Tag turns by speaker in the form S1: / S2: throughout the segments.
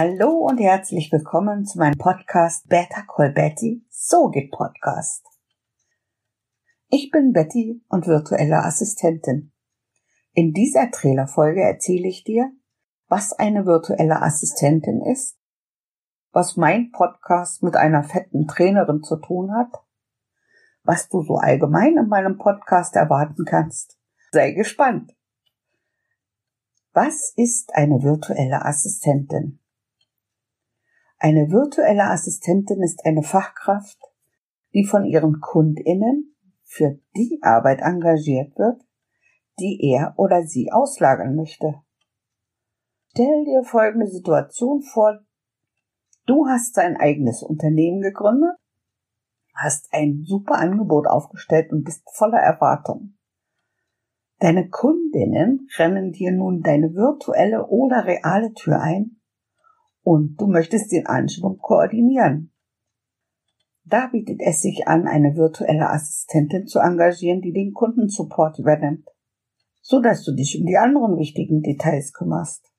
S1: Hallo und herzlich willkommen zu meinem Podcast Better Call Betty, so geht Podcast. Ich bin Betty und virtuelle Assistentin. In dieser Trailerfolge erzähle ich dir, was eine virtuelle Assistentin ist, was mein Podcast mit einer fetten Trainerin zu tun hat, was du so allgemein in meinem Podcast erwarten kannst. Sei gespannt. Was ist eine virtuelle Assistentin? Eine virtuelle Assistentin ist eine Fachkraft, die von ihren Kundinnen für die Arbeit engagiert wird, die er oder sie auslagern möchte. Stell dir folgende Situation vor. Du hast dein eigenes Unternehmen gegründet, hast ein super Angebot aufgestellt und bist voller Erwartung. Deine Kundinnen rennen dir nun deine virtuelle oder reale Tür ein und du möchtest den Anschwung koordinieren. Da bietet es sich an, eine virtuelle Assistentin zu engagieren, die den Kundensupport übernimmt, so dass du dich um die anderen wichtigen Details kümmerst.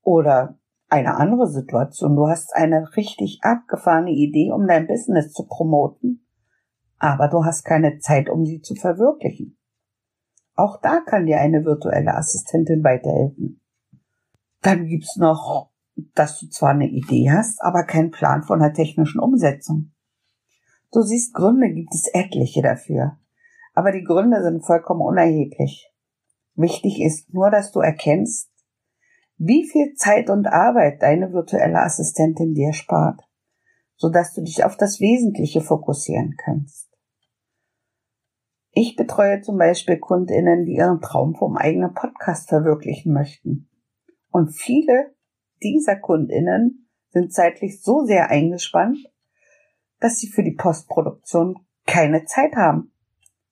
S1: Oder eine andere Situation, du hast eine richtig abgefahrene Idee, um dein Business zu promoten, aber du hast keine Zeit, um sie zu verwirklichen. Auch da kann dir eine virtuelle Assistentin weiterhelfen. Dann gibt's noch dass du zwar eine Idee hast, aber keinen Plan von der technischen Umsetzung. Du siehst, Gründe gibt es etliche dafür. Aber die Gründe sind vollkommen unerheblich. Wichtig ist nur, dass du erkennst, wie viel Zeit und Arbeit deine virtuelle Assistentin dir spart, sodass du dich auf das Wesentliche fokussieren kannst. Ich betreue zum Beispiel Kundinnen, die ihren Traum vom eigenen Podcast verwirklichen möchten. Und viele dieser Kundinnen sind zeitlich so sehr eingespannt, dass sie für die Postproduktion keine Zeit haben.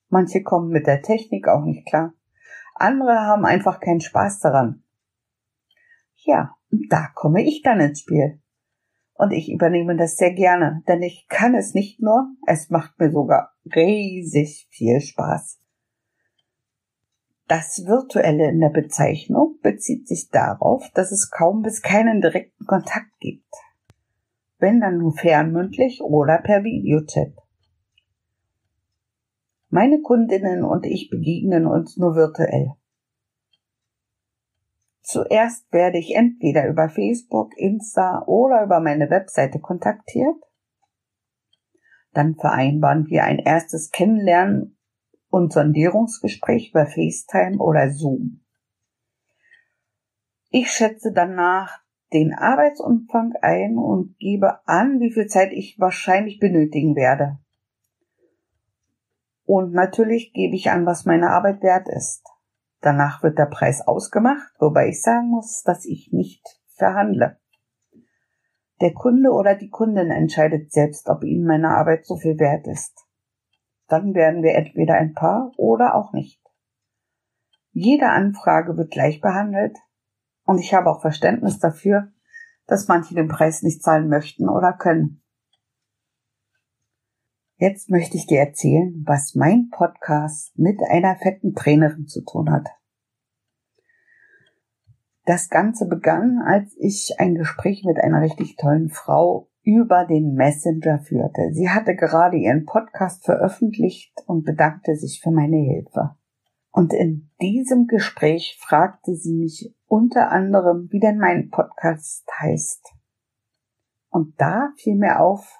S1: Manche kommen mit der Technik auch nicht klar. Andere haben einfach keinen Spaß daran. Ja, da komme ich dann ins Spiel. Und ich übernehme das sehr gerne, denn ich kann es nicht nur, es macht mir sogar riesig viel Spaß. Das Virtuelle in der Bezeichnung bezieht sich darauf, dass es kaum bis keinen direkten Kontakt gibt. Wenn dann nur fernmündlich oder per Videochat. Meine Kundinnen und ich begegnen uns nur virtuell. Zuerst werde ich entweder über Facebook, Insta oder über meine Webseite kontaktiert. Dann vereinbaren wir ein erstes Kennenlernen und Sondierungsgespräch über FaceTime oder Zoom. Ich schätze danach den Arbeitsumfang ein und gebe an, wie viel Zeit ich wahrscheinlich benötigen werde. Und natürlich gebe ich an, was meine Arbeit wert ist. Danach wird der Preis ausgemacht, wobei ich sagen muss, dass ich nicht verhandle. Der Kunde oder die Kundin entscheidet selbst, ob ihnen meine Arbeit so viel wert ist dann werden wir entweder ein Paar oder auch nicht. Jede Anfrage wird gleich behandelt und ich habe auch Verständnis dafür, dass manche den Preis nicht zahlen möchten oder können. Jetzt möchte ich dir erzählen, was mein Podcast mit einer fetten Trainerin zu tun hat. Das Ganze begann, als ich ein Gespräch mit einer richtig tollen Frau über den Messenger führte. Sie hatte gerade ihren Podcast veröffentlicht und bedankte sich für meine Hilfe. Und in diesem Gespräch fragte sie mich unter anderem, wie denn mein Podcast heißt. Und da fiel mir auf,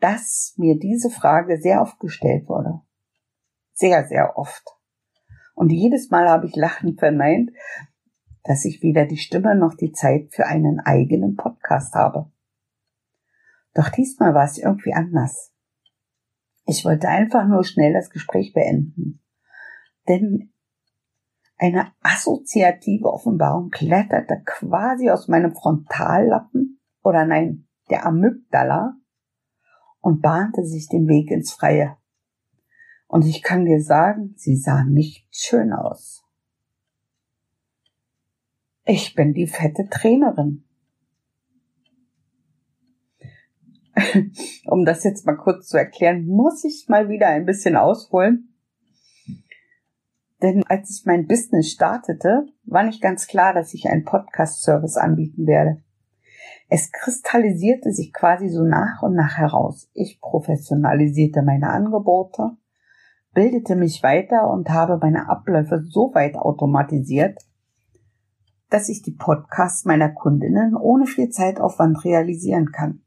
S1: dass mir diese Frage sehr oft gestellt wurde. Sehr, sehr oft. Und jedes Mal habe ich lachend verneint, dass ich weder die Stimme noch die Zeit für einen eigenen Podcast habe. Doch diesmal war es irgendwie anders. Ich wollte einfach nur schnell das Gespräch beenden. Denn eine assoziative Offenbarung kletterte quasi aus meinem Frontallappen oder nein, der Amygdala und bahnte sich den Weg ins Freie. Und ich kann dir sagen, sie sah nicht schön aus. Ich bin die fette Trainerin. um das jetzt mal kurz zu erklären, muss ich mal wieder ein bisschen ausholen. Denn als ich mein Business startete, war nicht ganz klar, dass ich einen Podcast-Service anbieten werde. Es kristallisierte sich quasi so nach und nach heraus. Ich professionalisierte meine Angebote, bildete mich weiter und habe meine Abläufe so weit automatisiert, dass ich die Podcasts meiner Kundinnen ohne viel Zeitaufwand realisieren kann.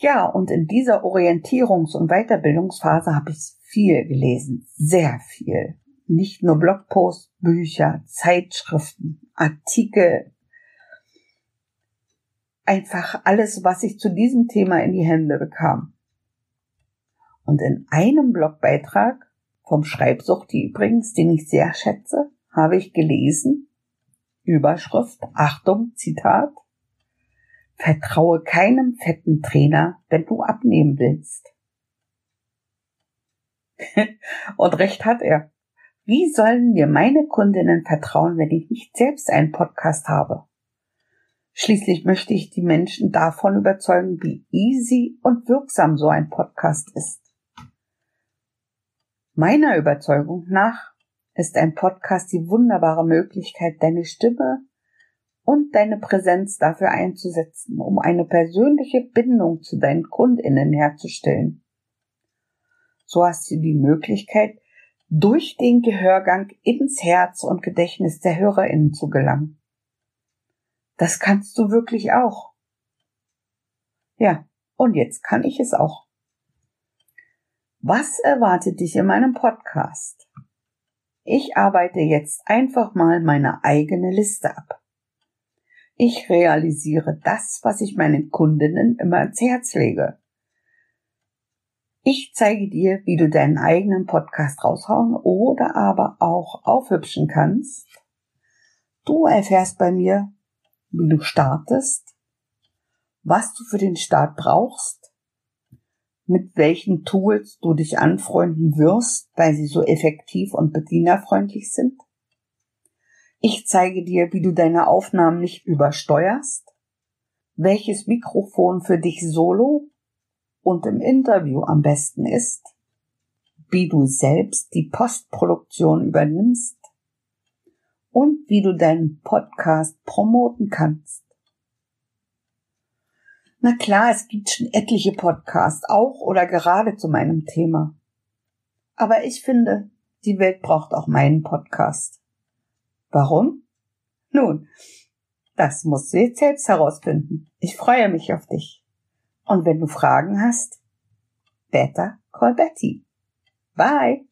S1: Ja, und in dieser Orientierungs- und Weiterbildungsphase habe ich viel gelesen, sehr viel. Nicht nur Blogposts, Bücher, Zeitschriften, Artikel, einfach alles, was ich zu diesem Thema in die Hände bekam. Und in einem Blogbeitrag vom Schreibsuchti übrigens, den ich sehr schätze, habe ich gelesen, Überschrift, Achtung, Zitat, Vertraue keinem fetten Trainer, wenn du abnehmen willst. Und recht hat er. Wie sollen mir meine Kundinnen vertrauen, wenn ich nicht selbst einen Podcast habe? Schließlich möchte ich die Menschen davon überzeugen, wie easy und wirksam so ein Podcast ist. Meiner Überzeugung nach ist ein Podcast die wunderbare Möglichkeit, deine Stimme und deine Präsenz dafür einzusetzen, um eine persönliche Bindung zu deinen Kundinnen herzustellen. So hast du die Möglichkeit, durch den Gehörgang ins Herz und Gedächtnis der Hörerinnen zu gelangen. Das kannst du wirklich auch. Ja, und jetzt kann ich es auch. Was erwartet dich in meinem Podcast? Ich arbeite jetzt einfach mal meine eigene Liste ab. Ich realisiere das, was ich meinen Kundinnen immer ans Herz lege. Ich zeige dir, wie du deinen eigenen Podcast raushauen oder aber auch aufhübschen kannst. Du erfährst bei mir, wie du startest, was du für den Start brauchst, mit welchen Tools du dich anfreunden wirst, weil sie so effektiv und bedienerfreundlich sind. Ich zeige dir, wie du deine Aufnahmen nicht übersteuerst, welches Mikrofon für dich solo und im Interview am besten ist, wie du selbst die Postproduktion übernimmst, und wie du deinen Podcast promoten kannst. Na klar, es gibt schon etliche Podcasts, auch oder gerade zu meinem Thema. Aber ich finde, die Welt braucht auch meinen Podcast. Warum? Nun, das musst du jetzt selbst herausfinden. Ich freue mich auf dich. Und wenn du Fragen hast, better call Betty. Bye!